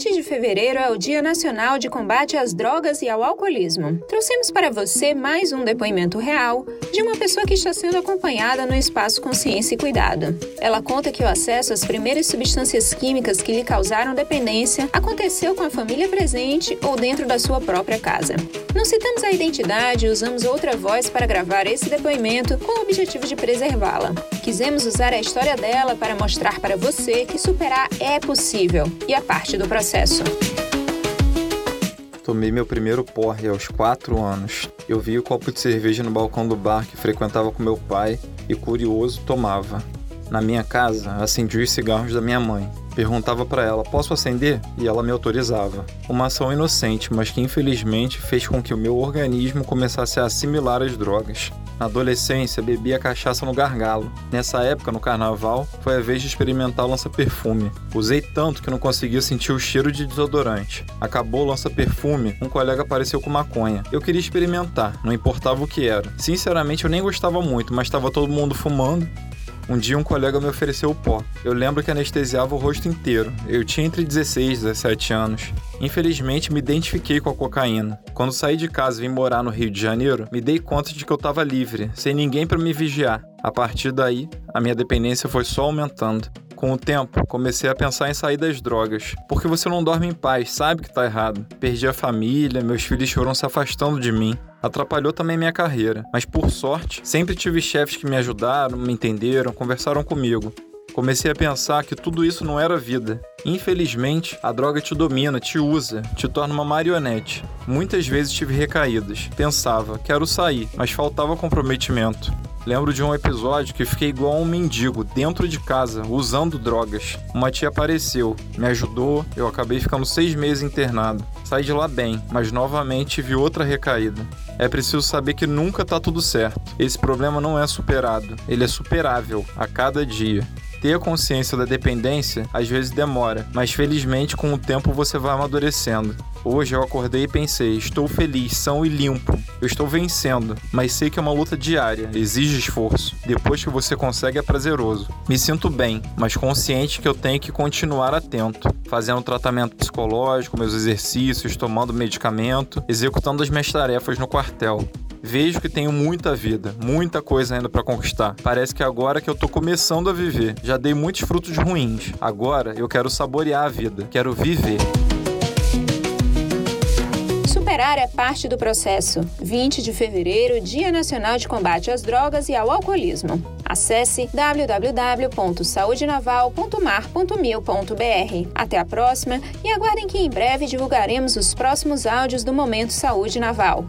gente 20 de fevereiro é o Dia Nacional de Combate às Drogas e ao Alcoolismo. Trouxemos para você mais um depoimento real de uma pessoa que está sendo acompanhada no espaço Consciência e Cuidado. Ela conta que o acesso às primeiras substâncias químicas que lhe causaram dependência aconteceu com a família presente ou dentro da sua própria casa. Não citamos a identidade e usamos outra voz para gravar esse depoimento com o objetivo de preservá-la. Quisemos usar a história dela para mostrar para você que superar é possível e é parte do processo. Tomei meu primeiro porre aos 4 anos. Eu vi o copo de cerveja no balcão do bar que frequentava com meu pai e, curioso, tomava. Na minha casa, acendi os cigarros da minha mãe. Perguntava para ela: "Posso acender?" e ela me autorizava. Uma ação inocente, mas que infelizmente fez com que o meu organismo começasse a assimilar as drogas. Na adolescência, bebia cachaça no gargalo. Nessa época, no carnaval, foi a vez de experimentar o lança-perfume. Usei tanto que não conseguia sentir o cheiro de desodorante. Acabou o lança-perfume, um colega apareceu com maconha. Eu queria experimentar, não importava o que era. Sinceramente, eu nem gostava muito, mas estava todo mundo fumando. Um dia um colega me ofereceu o pó. Eu lembro que anestesiava o rosto inteiro. Eu tinha entre 16 e 17 anos. Infelizmente, me identifiquei com a cocaína. Quando saí de casa e vim morar no Rio de Janeiro, me dei conta de que eu estava livre, sem ninguém para me vigiar. A partir daí, a minha dependência foi só aumentando. Com o tempo, comecei a pensar em sair das drogas. Porque você não dorme em paz, sabe que tá errado. Perdi a família, meus filhos foram se afastando de mim. Atrapalhou também minha carreira, mas por sorte, sempre tive chefes que me ajudaram, me entenderam, conversaram comigo. Comecei a pensar que tudo isso não era vida. Infelizmente, a droga te domina, te usa, te torna uma marionete. Muitas vezes tive recaídas. Pensava, quero sair, mas faltava comprometimento. Lembro de um episódio que fiquei igual a um mendigo dentro de casa, usando drogas. Uma tia apareceu, me ajudou, eu acabei ficando seis meses internado. Saí de lá bem, mas novamente tive outra recaída. É preciso saber que nunca tá tudo certo. Esse problema não é superado, ele é superável a cada dia. Ter consciência da dependência às vezes demora, mas felizmente com o tempo você vai amadurecendo. Hoje eu acordei e pensei: estou feliz, são e limpo. Eu estou vencendo, mas sei que é uma luta diária, exige esforço. Depois que você consegue é prazeroso. Me sinto bem, mas consciente que eu tenho que continuar atento, fazendo tratamento psicológico, meus exercícios, tomando medicamento, executando as minhas tarefas no quartel. Vejo que tenho muita vida, muita coisa ainda para conquistar. Parece que agora que eu tô começando a viver, já dei muitos frutos ruins. Agora eu quero saborear a vida, quero viver. Superar é parte do processo. 20 de fevereiro, Dia Nacional de Combate às Drogas e ao Alcoolismo. Acesse www.saudenaval.mar.mil.br. Até a próxima e aguardem que em breve divulgaremos os próximos áudios do Momento Saúde Naval.